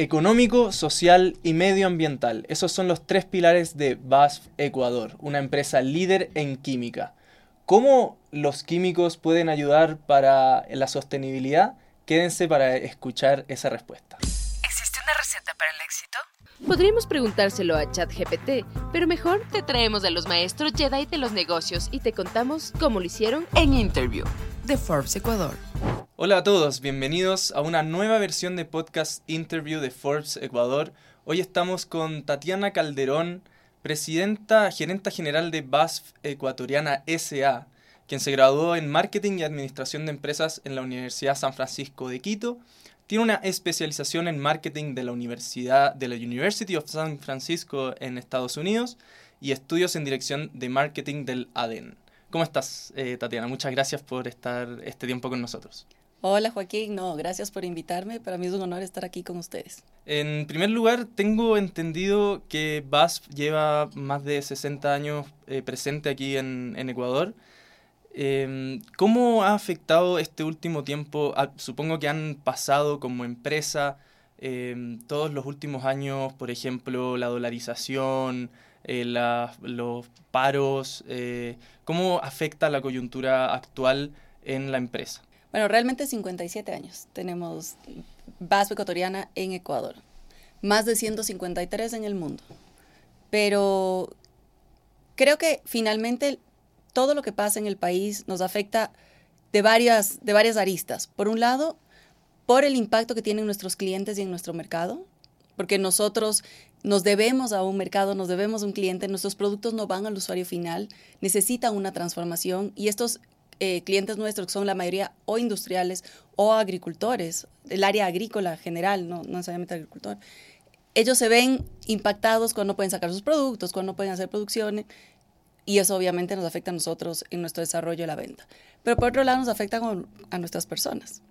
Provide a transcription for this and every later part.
Económico, social y medioambiental. Esos son los tres pilares de BASF Ecuador, una empresa líder en química. ¿Cómo los químicos pueden ayudar para la sostenibilidad? Quédense para escuchar esa respuesta. ¿Existe una receta para el éxito? Podríamos preguntárselo a ChatGPT, pero mejor te traemos a los maestros Jedi de los negocios y te contamos cómo lo hicieron en Interview de Forbes Ecuador. Hola a todos, bienvenidos a una nueva versión de podcast Interview de Forbes Ecuador. Hoy estamos con Tatiana Calderón, presidenta, gerenta general de BASF Ecuatoriana SA, quien se graduó en Marketing y Administración de Empresas en la Universidad San Francisco de Quito. Tiene una especialización en marketing de la Universidad de la University of San Francisco en Estados Unidos y estudios en dirección de marketing del ADEN. ¿Cómo estás, eh, Tatiana? Muchas gracias por estar este tiempo con nosotros. Hola Joaquín, no, gracias por invitarme. Para mí es un honor estar aquí con ustedes. En primer lugar, tengo entendido que BASF lleva más de 60 años eh, presente aquí en, Ecuador. Em, ¿Cómo ha afectado este último tiempo? Ah, supongo que han pasado como empresa em, todos los últimos años, por ejemplo, la dolarización, eh, los paros. Eh, ¿Cómo afecta la coyuntura actual en la empresa? Bueno, realmente 57 años tenemos base ecuatoriana en Ecuador, más de 153 en el mundo. Pero creo que finalmente todo lo que pasa en el país nos afecta de varias, de varias aristas. Por un lado, por el impacto que tienen nuestros clientes y en nuestro mercado, porque nosotros nos debemos a un mercado, nos debemos a un cliente, nuestros productos no van al usuario final, necesitan una transformación y estos eh, clientes nuestros, que son la mayoría o industriales o agricultores, el área agrícola general, no, no necesariamente agricultor, ellos se ven impactados cuando no pueden sacar sus productos, cuando no pueden hacer producciones, y eso obviamente nos afecta a nosotros en nuestro desarrollo de la venta. Pero por otro lado nos afecta a nuestras personas.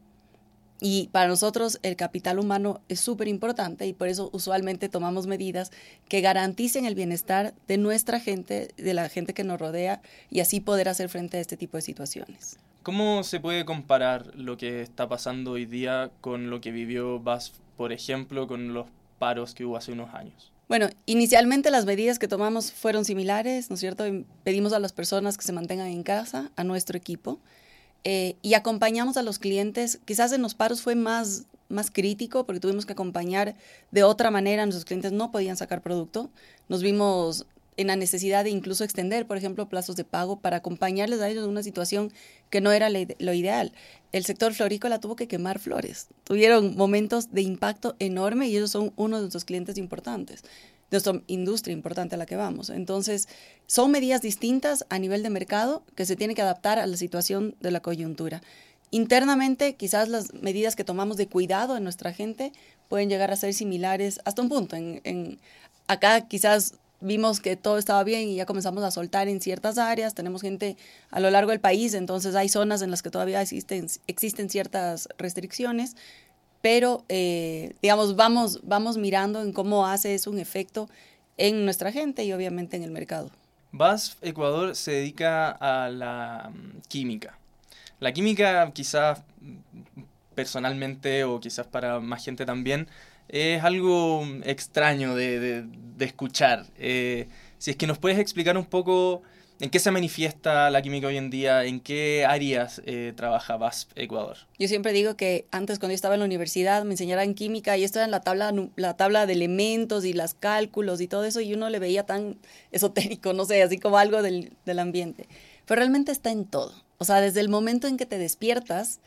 Y para nosotros el capital humano es súper importante y por eso usualmente tomamos medidas que garanticen el bienestar de nuestra gente, de la gente que nos rodea y así poder hacer frente a este tipo de situaciones. ¿Cómo se puede comparar lo que está pasando hoy día con lo que vivió BASF, por ejemplo, con los paros que hubo hace unos años? Bueno, inicialmente las medidas que tomamos fueron similares, ¿no es cierto? Pedimos a las personas que se mantengan en casa, a nuestro equipo. Eh, y acompañamos a los clientes. Quizás en los paros fue más, más crítico porque tuvimos que acompañar de otra manera. Nuestros clientes no podían sacar producto. Nos vimos en la necesidad de incluso extender, por ejemplo, plazos de pago para acompañarles a ellos en una situación que no era lo ideal. El sector florícola tuvo que quemar flores. Tuvieron momentos de impacto enorme y ellos son uno de nuestros clientes importantes nuestra industria importante a la que vamos. Entonces, son medidas distintas a nivel de mercado que se tienen que adaptar a la situación de la coyuntura. Internamente, quizás las medidas que tomamos de cuidado de nuestra gente pueden llegar a ser similares hasta un punto. En, acá quizás vimos que todo estaba bien y ya comenzamos a soltar en ciertas áreas. Tenemos gente a lo largo del país, entonces hay zonas en las que todavía existen, existen ciertas restricciones pero eh, digamos, vamos, vamos mirando en cómo hace eso un efecto en nuestra gente y obviamente en el mercado. BASF Ecuador se dedica a la mm, química. La química quizás personalmente o quizás para más gente también es algo extraño de, escuchar. Eh, si es que nos puedes explicar un poco ¿En qué se manifiesta la química hoy en día? ¿En qué áreas eh, trabaja BASF Ecuador? Yo siempre digo que antes cuando yo estaba en la universidad me enseñaban química y esto era la tabla, la tabla de elementos y los cálculos y todo eso y uno le veía tan esotérico, no sé, así como algo del, del ambiente. Pero realmente está en todo. O sea, desde el momento en que te despiertas,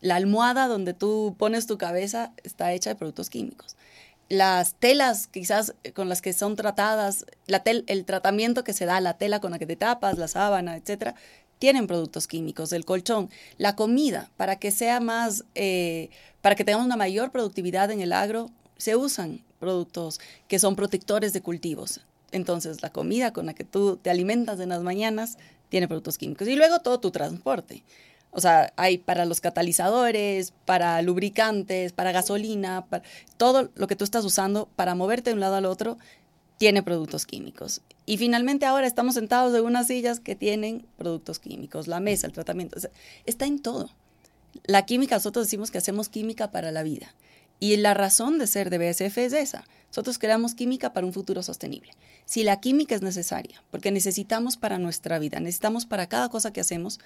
la almohada donde tú pones tu cabeza está hecha de productos químicos las telas quizás eh, con las que son tratadas, la el tratamiento que se da la tela con la que te tapas, la sábana, etcétera, tienen productos químicos, el colchón, la comida, para que sea más, eh, para que tengamos una mayor productividad en el agro, se usan productos que son protectores de cultivos. Entonces, la comida con la que tú te alimentas en las mañanas tiene productos químicos. Y luego todo tu transporte. O sea, hay para los catalizadores, para lubricantes, para gasolina, para todo lo que tú estás usando para moverte de un lado al otro tiene productos químicos. Y finalmente ahora estamos sentados en unas sillas que tienen productos químicos, la mesa, el tratamiento, está en todo. La química, nosotros decimos que hacemos química para la vida. Y la razón de ser de BSF es esa. Nosotros creamos química para un futuro sostenible. Si la química es necesaria, porque necesitamos para nuestra vida, necesitamos para cada cosa que hacemos,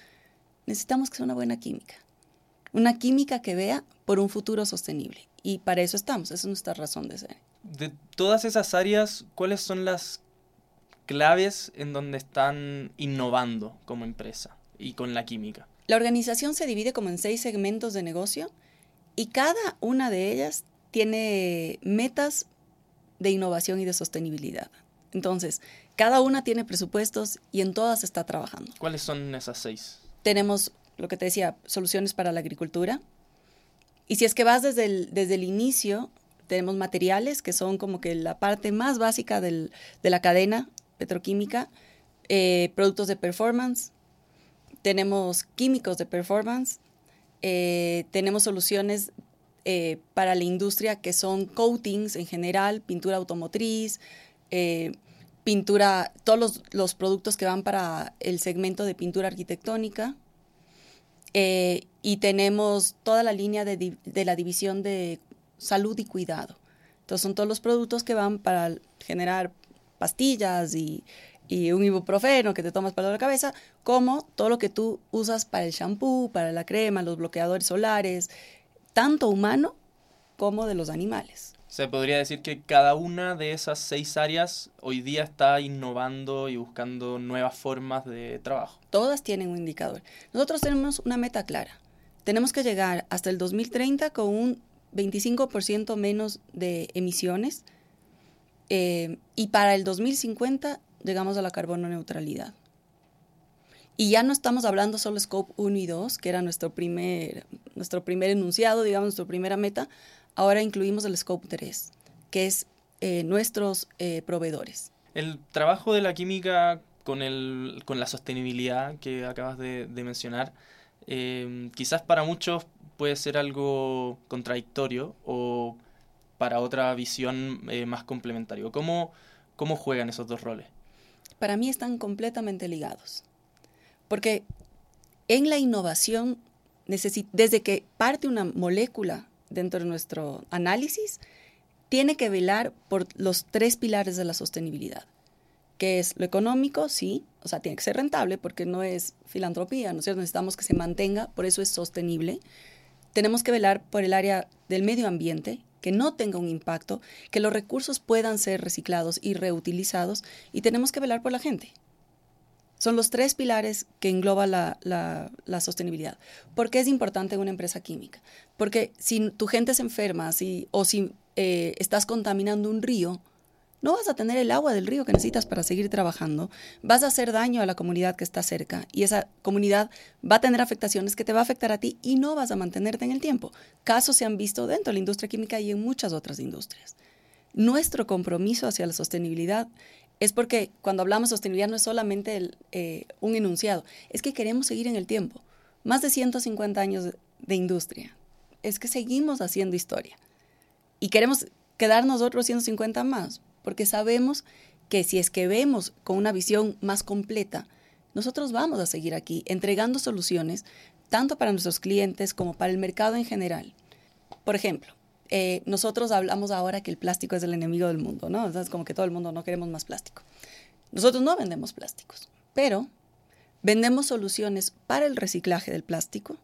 necesitamos que sea una buena química. Una química que vea por un futuro sostenible. Y para eso estamos, esa es nuestra razón de ser. De todas esas áreas, ¿cuáles son las claves en donde están innovando como empresa y con la química? La organización se divide como en seis segmentos de negocio y cada una de ellas tiene metas de innovación y de sostenibilidad. Entonces, cada una tiene presupuestos y en todas está trabajando. ¿Cuáles son esas seis? Tenemos, lo que te decía, soluciones para la agricultura. Y si es que vas desde el, desde el inicio, tenemos materiales que son como que la parte más básica del, de la cadena petroquímica, eh, productos de performance, tenemos químicos de performance, eh, tenemos soluciones eh, para la industria que son coatings en general, pintura automotriz, pintura, todos los, productos que van para el segmento de pintura arquitectónica. y tenemos toda la línea de, la división de salud y cuidado. Entonces son todos los productos que van para generar pastillas y, un ibuprofeno que te tomas para la cabeza, como todo lo que tú usas para el shampoo, para la crema, los bloqueadores solares, tanto humano como de los animales. Se podría decir que cada una de esas seis áreas hoy día está innovando y buscando nuevas formas de trabajo. Todas tienen un indicador. Nosotros tenemos una meta clara. Tenemos que llegar hasta el 2030 con un 25% menos de emisiones eh, y para el 2050 llegamos a la carbono neutralidad. Y ya no estamos hablando solo Scope 1 y 2, que era nuestro primer, nuestro primer enunciado, digamos, nuestra primera meta. Ahora incluimos el Scope 3, que es eh, nuestros eh, proveedores. El trabajo de la química con, el, con la sostenibilidad que acabas de, de mencionar, quizás para muchos puede ser algo contradictorio o para otra visión eh, más complementaria. ¿Cómo, ¿Cómo juegan esos dos roles? Para mí están completamente ligados. Porque en la innovación, desde que parte una molécula dentro de nuestro análisis, tiene que velar por los tres pilares de la sostenibilidad, que es lo económico, sí, o sea, tiene que ser rentable porque no es filantropía, ¿no es cierto? Necesitamos que se mantenga, por eso es sostenible. Tenemos que velar por el área del medio ambiente, que no tenga un impacto, que los recursos puedan ser reciclados y reutilizados y tenemos que velar por la gente. Son los tres pilares que engloba la, la, sostenibilidad. ¿Por qué es importante una empresa química? Porque si tu gente se enferma si, o si eh, estás contaminando un río, no vas a tener el agua del río que necesitas para seguir trabajando, vas a hacer daño a la comunidad que está cerca y esa comunidad va a tener afectaciones que te va a afectar a ti y no vas a mantenerte en el tiempo. Casos se han visto dentro de la industria química y en muchas otras industrias. Nuestro compromiso hacia la sostenibilidad es porque cuando hablamos de sostenibilidad no es solamente eh, un enunciado, es que queremos seguir en el tiempo. Más de 150 años de industria. Es que seguimos haciendo historia. Y queremos quedarnos otros 150 más porque sabemos que si es que vemos con una visión más completa, nosotros vamos a seguir aquí entregando soluciones tanto para nuestros clientes como para el mercado en general. Por ejemplo, eh, nosotros hablamos ahora que el plástico es el enemigo del mundo, ¿no? es como que todo el mundo no queremos más plástico. Nosotros no vendemos plásticos, pero vendemos soluciones para el reciclaje del plástico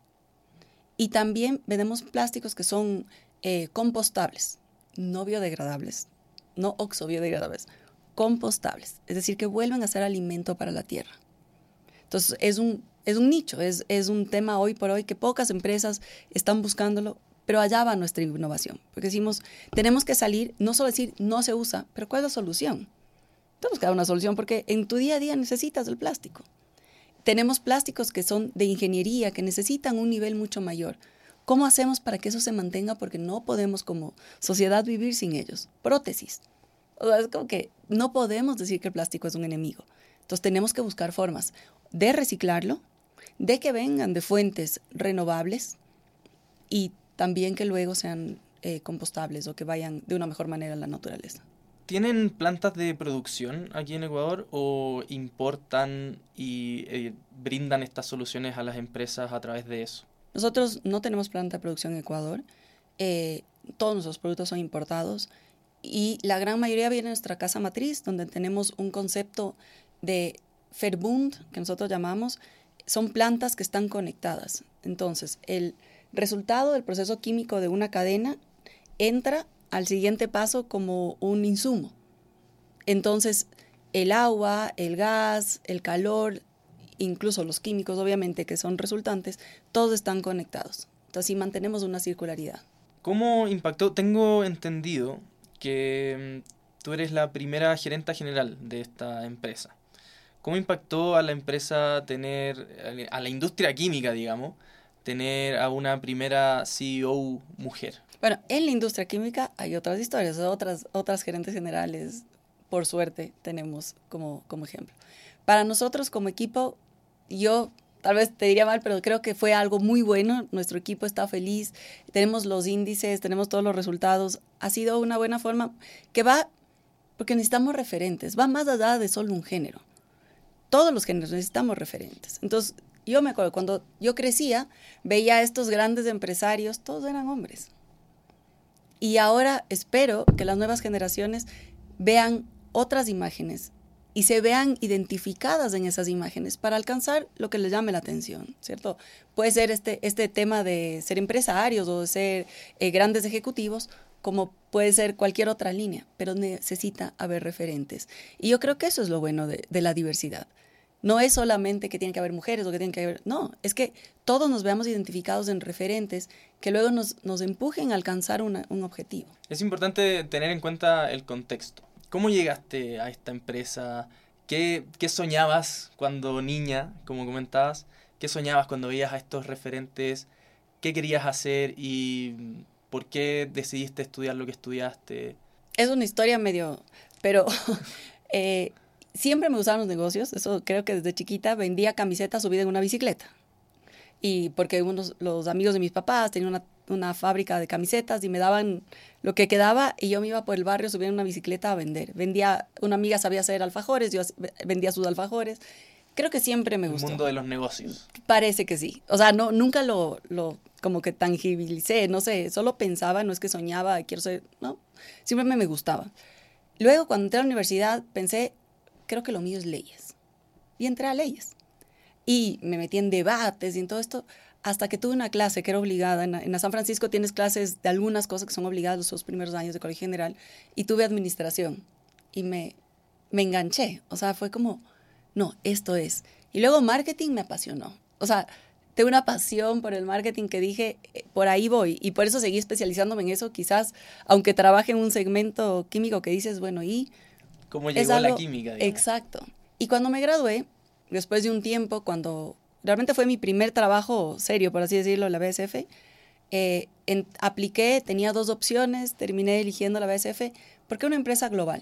y también vendemos plásticos que son eh, compostables, no biodegradables, no oxobiodegradables, compostables, es decir, que vuelven a ser alimento para la tierra. Entonces, es un, es un nicho, es, es un tema hoy por hoy que pocas empresas están buscándolo, pero allá va nuestra innovación, porque decimos, tenemos que salir, no solo decir no se usa, pero ¿cuál es la solución? Tenemos que dar una solución porque en tu día a día necesitas el plástico. Tenemos plásticos que son de ingeniería, que necesitan un nivel mucho mayor. ¿Cómo hacemos para que eso se mantenga? Porque no podemos como sociedad vivir sin ellos. Prótesis. O es como que no podemos decir que el plástico es un enemigo. Entonces tenemos que buscar formas de reciclarlo, de que vengan de fuentes renovables y también que luego sean eh, compostables o que vayan de una mejor manera a la naturaleza. ¿Tienen plantas de producción aquí en Ecuador o importan y eh, brindan estas soluciones a las empresas a través de eso? Nosotros no tenemos planta de producción en Ecuador. Eh, todos nuestros productos son importados y la gran mayoría viene de nuestra casa matriz, donde tenemos un concepto de Verbund, que nosotros llamamos, son plantas que están conectadas. Entonces, el resultado del proceso químico de una cadena entra al siguiente paso como un insumo. Entonces, el agua, el gas, el calor, incluso los químicos, obviamente, que son resultantes, todos están conectados. Entonces, así mantenemos una circularidad. ¿Cómo impactó? Tengo entendido que mm, tú eres la primera gerenta general de esta empresa. ¿Cómo impactó a la empresa tener, a la industria química, digamos, tener a una primera CEO mujer? Bueno, en la industria química hay otras historias, otras, otras gerentes generales, por suerte, tenemos como, como ejemplo. Para nosotros como equipo, yo tal vez te diría mal, pero creo que fue algo muy bueno. Nuestro equipo está feliz, tenemos los índices, tenemos todos los resultados. Ha sido una buena forma que va, porque necesitamos referentes, va más allá de solo un género todos los géneros necesitamos referentes. Entonces, yo me acuerdo, cuando yo crecía, veía a estos grandes empresarios, todos eran hombres. Y ahora espero que las nuevas generaciones vean otras imágenes y se vean identificadas en esas imágenes para alcanzar lo que les llame la atención, ¿cierto? Puede ser este, este tema de ser empresarios o de ser eh, grandes ejecutivos, como puede ser cualquier otra línea, pero necesita haber referentes. Y yo creo que eso es lo bueno de, de la diversidad. No es solamente que tienen que haber mujeres o que tienen que haber, no, es que todos nos veamos identificados en referentes que luego nos, nos empujen a alcanzar un objetivo. Es importante tener en cuenta el contexto. ¿Cómo llegaste a esta empresa? ¿Qué, ¿Qué soñabas cuando niña, como comentabas? ¿Qué soñabas cuando veías a estos referentes? ¿Qué querías hacer y por qué decidiste estudiar lo que estudiaste? Es una historia medio, pero eh, siempre me gustaban los negocios, eso creo que desde chiquita vendía camisetas subidas en una bicicleta. Y porque unos, los amigos de mis papás tenían una, una, fábrica de camisetas y me daban lo que quedaba y yo me iba por el barrio subiendo una bicicleta a vender. Vendía, una amiga sabía hacer alfajores, yo vendía sus alfajores. Creo que siempre me gustó. El mundo de los negocios. Parece que sí. O sea, no, nunca lo, lo como que tangibilicé, no sé, solo pensaba, no es que soñaba, quiero ser, no, siempre me gustaba. Luego, cuando entré a la universidad, pensé, creo que lo mío es leyes. Y entré a leyes. Y me metí en debates y en todo esto, hasta que tuve una clase que era obligada. En, en San Francisco tienes clases de algunas cosas que son obligadas los dos primeros años de colegio general. Y tuve administración. Y me, me enganché. O sea, fue como, no, esto es. Y luego marketing me apasionó. O sea, tengo una pasión por el marketing que dije, eh, por ahí voy. Y por eso seguí especializándome en eso. Quizás, aunque trabaje en un segmento químico que dices, bueno, y cómo llegó la química. Exacto. Y cuando me gradué, después de un tiempo, cuando realmente fue mi primer trabajo serio, por así decirlo, la BSF, eh, apliqué, tenía dos opciones, terminé eligiendo la BSF porque es una empresa global.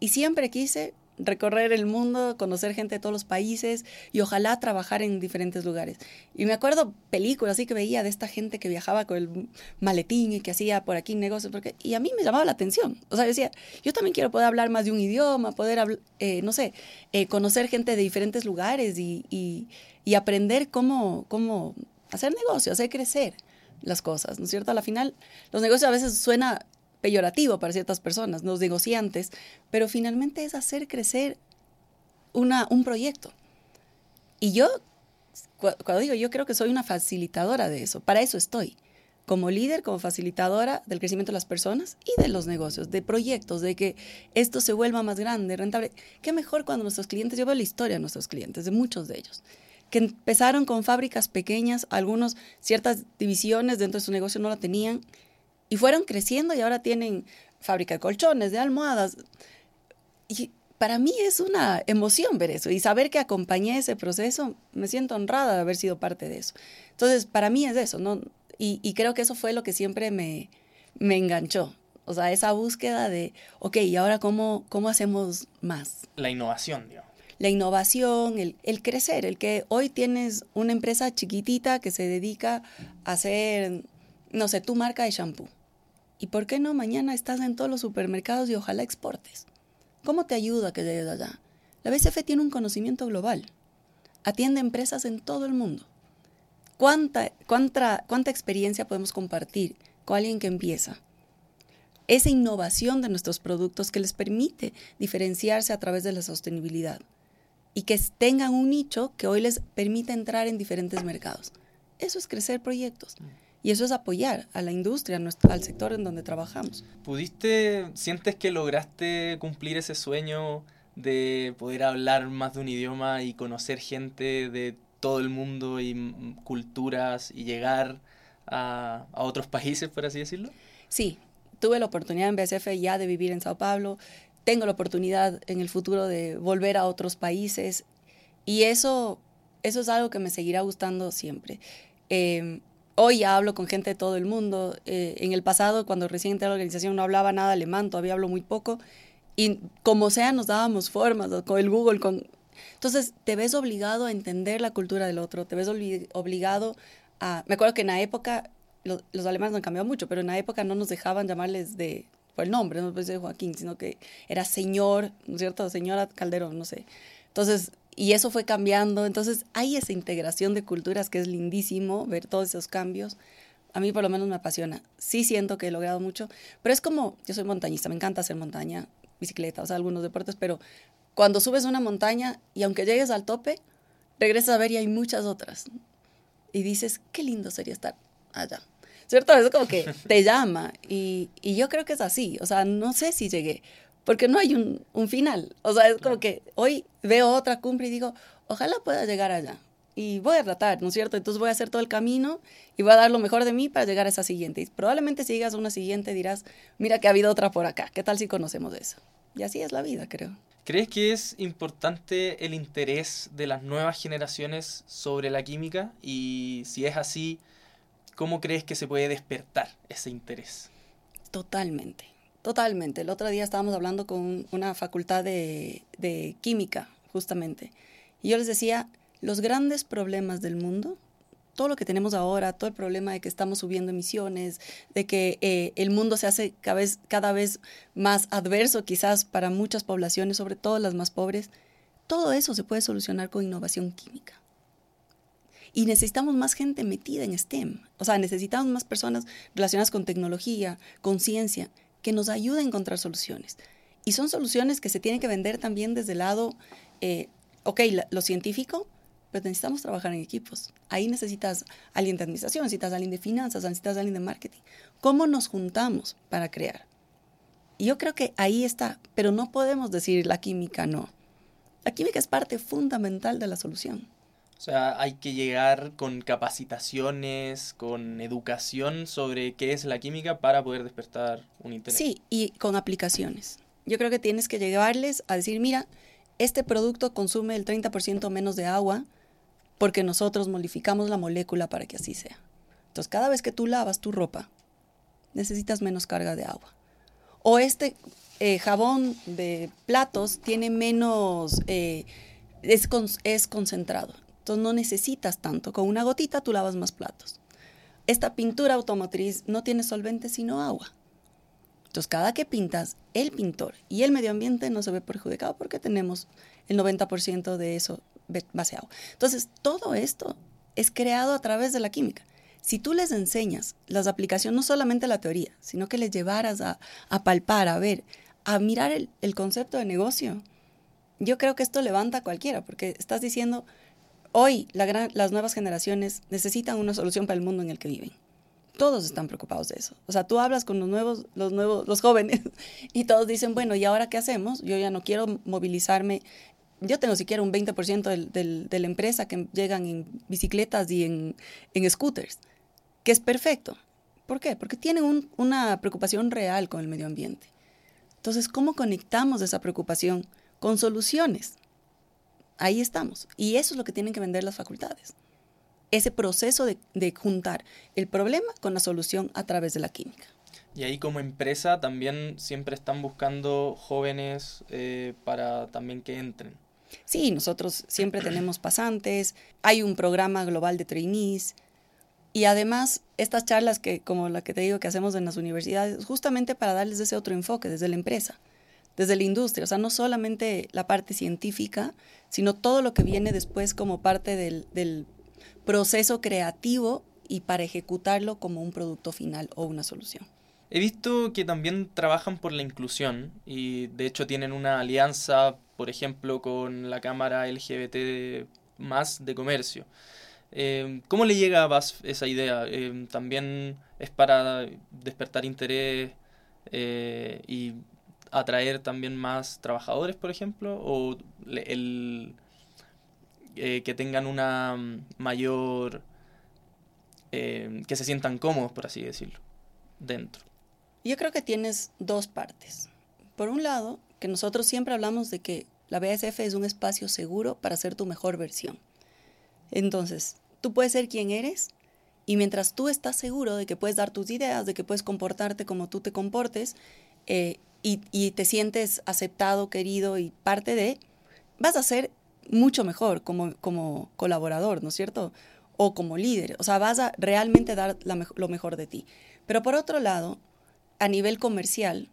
Y siempre quise recorrer el mundo, conocer gente de todos los países y ojalá trabajar en diferentes lugares. Y me acuerdo películas así que veía de esta gente que viajaba con el maletín y que hacía por aquí negocios, porque, y a mí me llamaba la atención. O sea, decía, yo también quiero poder hablar más de un idioma, poder, eh, no sé, eh, conocer gente de diferentes lugares y, y, y aprender cómo, cómo hacer negocios, hacer crecer las cosas, ¿no es cierto? A la final, los negocios a veces suena peyorativo para ciertas personas, los negociantes, pero finalmente es hacer crecer una, un proyecto. Y yo, cuando digo yo creo que soy una facilitadora de eso, para eso estoy, como líder, como facilitadora del crecimiento de las personas y de los negocios, de proyectos, de que esto se vuelva más grande, rentable. Qué mejor cuando nuestros clientes, yo veo la historia de nuestros clientes, de muchos de ellos, que empezaron con fábricas pequeñas, algunos ciertas divisiones dentro de su negocio no la tenían, y fueron creciendo y ahora tienen fábrica de colchones, de almohadas. Y para mí es una emoción ver eso y saber que acompañé ese proceso, me siento honrada de haber sido parte de eso. Entonces, para mí es eso, ¿no? Y, creo que eso fue lo que siempre me, me enganchó. O sea, esa búsqueda de, ok, ¿y ahora cómo, cómo hacemos más? La innovación, digamos. La innovación, el, el crecer, el que hoy tienes una empresa chiquitita que se dedica a hacer, no sé, tu marca de shampoo ¿Y por qué no mañana estás en todos los supermercados y ojalá exportes? ¿Cómo te ayuda que llegues allá? La BCF tiene un conocimiento global. Atiende empresas en todo el mundo. ¿Cuánta, cuánta, ¿Cuánta experiencia podemos compartir con alguien que empieza. Esa innovación de nuestros productos que les permite diferenciarse a través de la sostenibilidad y que tengan un nicho que hoy les permite entrar en diferentes mercados. Eso es crecer proyectos. Y eso es apoyar a la industria, al sector en donde trabajamos. ¿Pudiste, sientes que lograste cumplir ese sueño de poder hablar más de un idioma y conocer gente de todo el mundo y culturas y llegar a, a otros países, por así decirlo? Sí, tuve la oportunidad en BSF ya de vivir en Sao Paulo, tengo la oportunidad en el futuro de volver a otros países y eso, eso es algo que me seguirá gustando siempre. Eh, Hoy ya hablo con gente de todo el mundo. Eh, en el pasado, cuando recién entré a la organización, no hablaba nada alemán, todavía hablo muy poco. Y como sea, nos dábamos formas con el Google. Con... Entonces, te ves obligado a entender la cultura del otro, te ves obligado a... Me acuerdo que en la época, los alemanes no han cambiado mucho, pero en la época no nos dejaban llamarles de por el nombre, no de Joaquín, sino que era señor, ¿no es cierto? Señora Calderón, no sé. Entonces, y eso fue cambiando. Entonces hay esa integración de culturas que es lindísimo ver todos esos cambios. A mí por lo menos me apasiona. Sí siento que he logrado mucho, pero es como, yo soy montañista, me encanta hacer montaña, bicicleta, o sea, algunos deportes, pero cuando subes una montaña y aunque llegues al tope, regresas a ver y hay muchas otras. Y dices, qué lindo sería estar allá. ¿Cierto? Es como que te llama y, y yo creo que es así. O sea, no sé si llegué, porque no hay un, un, final. O sea, es como que hoy veo otra cumbre y digo, ojalá pueda llegar allá. Y voy a tratar, ¿no es cierto? Entonces voy a hacer todo el camino y voy a dar lo mejor de mí para llegar a esa siguiente. Y probablemente si llegas a una siguiente dirás, mira que ha habido otra por acá, ¿qué tal si conocemos eso? Y así es la vida, creo. ¿Crees que es importante el interés de las nuevas generaciones sobre la química? Y si es así, ¿cómo crees que se puede despertar ese interés? Totalmente. Totalmente. El otro día estábamos hablando con una facultad de, química, justamente. Y yo les decía, los grandes problemas del mundo, todo lo que tenemos ahora, todo el problema de que estamos subiendo emisiones, de que eh, el mundo se hace cada vez, cada vez más adverso quizás para muchas poblaciones, sobre todo las más pobres, todo eso se puede solucionar con innovación química. Y necesitamos más gente metida en STEM. O sea, necesitamos más personas relacionadas con tecnología, con ciencia, que nos ayude a encontrar soluciones. Y son soluciones que se tienen que vender también desde el lado, eh, ok, lo científico, pero necesitamos trabajar en equipos. Ahí necesitas alguien de administración, necesitas alguien de finanzas, necesitas alguien de marketing. ¿Cómo nos juntamos para crear? Y yo creo que ahí está, pero no podemos decir la química no. La química es parte fundamental de la solución. O sea, hay que llegar con capacitaciones, con educación sobre qué es la química para poder despertar un interés. Sí, y con aplicaciones. Yo creo que tienes que llevarles a decir, mira, este producto consume el 30% menos de agua porque nosotros modificamos la molécula para que así sea. Entonces, cada vez que tú lavas tu ropa, necesitas menos carga de agua. O este eh, jabón de platos tiene menos, eh, es, es concentrado. No necesitas tanto. Con una gotita tú lavas más platos. Esta pintura automotriz no tiene solvente sino agua. Entonces cada que pintas, el pintor y el medio ambiente no se ve perjudicado porque tenemos el 90% de eso base agua. Entonces todo esto es creado a través de la química. Si tú les enseñas las aplicaciones, no solamente la teoría, sino que les llevaras a, palpar, a ver, a mirar el concepto de negocio, yo creo que esto levanta a cualquiera, porque estás diciendo, Hoy las nuevas generaciones necesitan una solución para el mundo en el que viven. Todos están preocupados de eso. O sea, tú hablas con los nuevos, los jóvenes y todos dicen, bueno, ¿y ahora qué hacemos? Yo ya no quiero movilizarme. Yo tengo siquiera un 20% del, de la empresa que llegan en bicicletas y en scooters, que es perfecto. ¿Por qué? Porque tienen una preocupación real con el medio ambiente. Entonces, ¿cómo conectamos esa preocupación con soluciones? Ahí estamos. Y eso es lo que tienen que vender las facultades. Ese proceso de, juntar el problema con la solución a través de la química. Y ahí como empresa también siempre están buscando jóvenes eh, para también que entren. Sí, nosotros siempre tenemos pasantes, hay un programa global de trainees y además estas charlas que como la que te digo que hacemos en las universidades, justamente para darles ese otro enfoque desde la empresa desde la industria, o sea, no solamente la parte científica, sino todo lo que viene después como parte del, proceso creativo y para ejecutarlo como un producto final o una solución. He visto que también trabajan por la inclusión y de hecho tienen una alianza, por ejemplo, con la Cámara LGBT más de comercio. Eh, ¿Cómo le llega a BASF esa idea? Eh, ¿También es para despertar interés eh, y atraer también más trabajadores, por ejemplo? ¿O el, que tengan una mayor... que se sientan cómodos, por así decirlo, dentro? Yo creo que tienes dos partes. Por un lado, que nosotros siempre hablamos de que la BASF es un espacio seguro para ser tu mejor versión. Entonces, tú puedes ser quien eres y mientras tú estás seguro de que puedes dar tus ideas, de que puedes comportarte como tú te comportes eh, y, te sientes aceptado, querido y parte de, vas a ser mucho mejor como, como colaborador, ¿no es cierto? O como líder. O sea, vas a realmente dar lo mejor de ti. Pero por otro lado, a nivel comercial,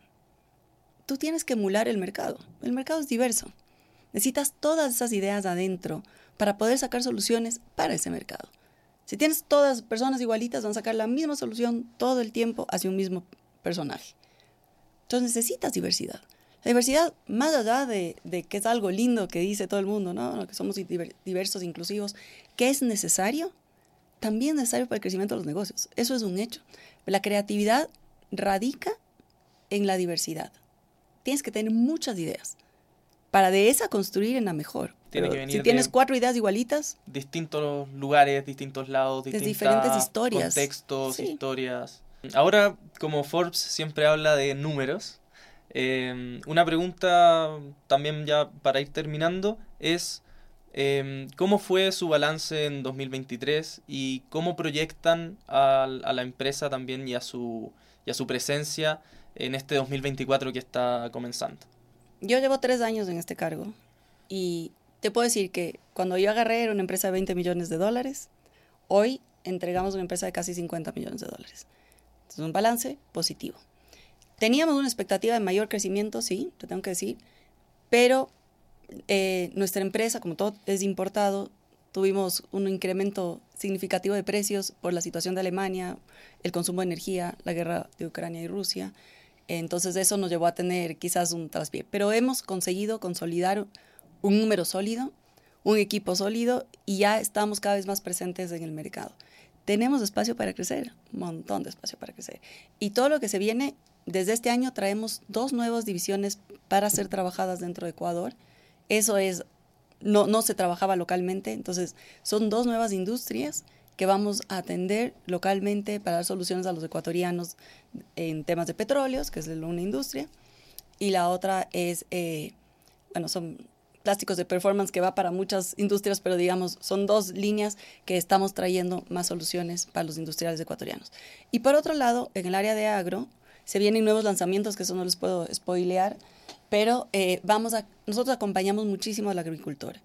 tú tienes que emular el mercado. El mercado es diverso. Necesitas todas esas ideas adentro para poder sacar soluciones para ese mercado. Si tienes todas personas igualitas, van a sacar la misma solución todo el tiempo hacia un mismo personaje. Entonces necesitas diversidad. La diversidad, más allá de, que es algo lindo que dice todo el mundo, ¿no? que somos diversos, inclusivos, que es necesario, también es necesario para el crecimiento de los negocios. Eso es un hecho. La creatividad radica en la diversidad. Tienes que tener muchas ideas para de esa construir en la mejor. si tienes cuatro ideas igualitas. Distintos lugares, distintos lados, distintas diferentes historias. Contextos, historias. Ahora, como Forbes siempre habla de números, eh, una pregunta también ya para ir terminando es eh, ¿cómo fue su balance en 2023 y cómo proyectan a, a la empresa también y a su y a su presencia en este 2024 que está comenzando? Yo llevo tres años en este cargo y te puedo decir que cuando yo agarré era una empresa de 20 millones de dólares, hoy entregamos una empresa de casi 50 millones de dólares. Entonces, un balance positivo. Teníamos una expectativa de mayor crecimiento, sí, te tengo que decir, pero eh, nuestra empresa, como todo es importado, tuvimos un incremento significativo de precios por la situación de Alemania, el consumo de energía, la guerra de Ucrania y Rusia. Entonces eso nos llevó a tener quizás un traspié. Pero hemos conseguido consolidar un número sólido, un equipo sólido y ya estamos cada vez más presentes en el mercado. Tenemos espacio para crecer, montón de espacio para crecer. Y todo lo que se viene, desde este año traemos dos nuevas divisiones para ser trabajadas dentro de Ecuador. Eso es no, no se trabajaba localmente. Entonces, son dos nuevas industrias que vamos a atender localmente para dar soluciones a los ecuatorianos en temas de petróleos, que es una industria, y la otra es, eh, bueno, son plásticos de performance que va para muchas industrias, pero digamos, son dos líneas que estamos trayendo más soluciones para los industriales ecuatorianos. Y por otro lado, en el área de agro, se vienen nuevos lanzamientos, que eso no les puedo spoilear, pero eh, vamos a, nosotros acompañamos muchísimo al agricultor.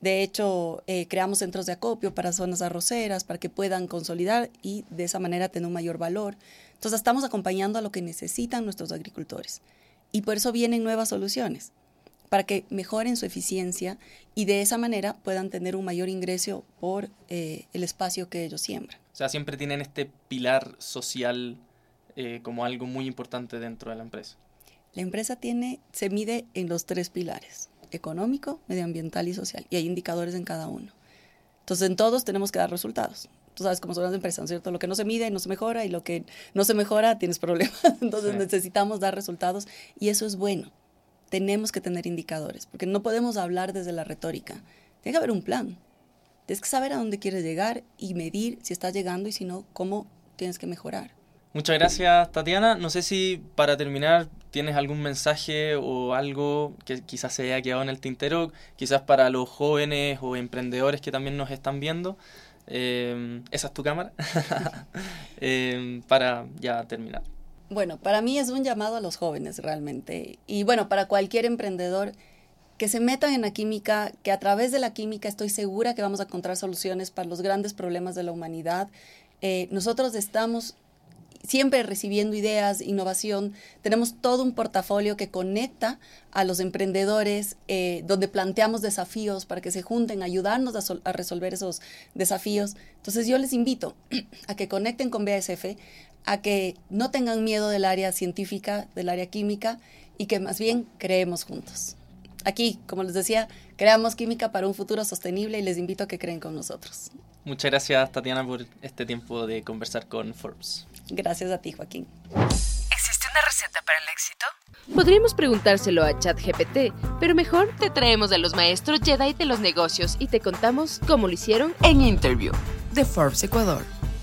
De hecho, eh, creamos centros de acopio para zonas arroceras, para que puedan consolidar y de esa manera tener un mayor valor. Entonces, estamos acompañando a lo que necesitan nuestros agricultores. Y por eso vienen nuevas soluciones, para que mejoren su eficiencia y de esa manera puedan tener un mayor ingreso por eh, el espacio que ellos siembran. O sea, siempre tienen este pilar social como algo muy importante dentro de la empresa. La empresa tiene, se mide en los tres pilares, económico, medioambiental y social, y hay indicadores en cada uno. Entonces, en todos tenemos que dar resultados. Tú sabes cómo son las empresas, ¿cierto? Lo que no se mide no se mejora y lo que no se mejora tienes problemas. Entonces, necesitamos dar resultados y eso es bueno. Tenemos que tener indicadores, porque no podemos hablar desde la retórica. Tiene que haber un plan. Tienes que saber a dónde quieres llegar y medir si estás llegando y si no, cómo tienes que mejorar. Muchas gracias, Tatiana. No sé si para terminar tienes algún mensaje o algo que quizás se haya quedado en el tintero, quizás para los jóvenes o emprendedores que también nos están viendo. Eh, esa es tu cámara, eh, para ya terminar. Bueno, para mí es un llamado a los jóvenes realmente. Y bueno, para cualquier emprendedor que se metan en la química, que a través de la química estoy segura que vamos a encontrar soluciones para los grandes problemas de la humanidad. Eh, nosotros estamos siempre recibiendo ideas, innovación. Tenemos todo un portafolio que conecta a los emprendedores, eh, donde planteamos desafíos para que se junten, ayudarnos a, a, resolver esos desafíos. Entonces yo les invito a que conecten con BASF, a que no tengan miedo del área científica, del área química y que más bien creemos juntos. Aquí, como les decía, creamos química para un futuro sostenible y les invito a que creen con nosotros. Muchas gracias, Tatiana, por este tiempo de conversar con Forbes. Gracias a ti, Joaquín. ¿Existe una receta para el éxito? Podríamos preguntárselo a ChatGPT, pero mejor te traemos a los maestros Jedi de los negocios y te contamos cómo lo hicieron en Interview de Forbes Ecuador.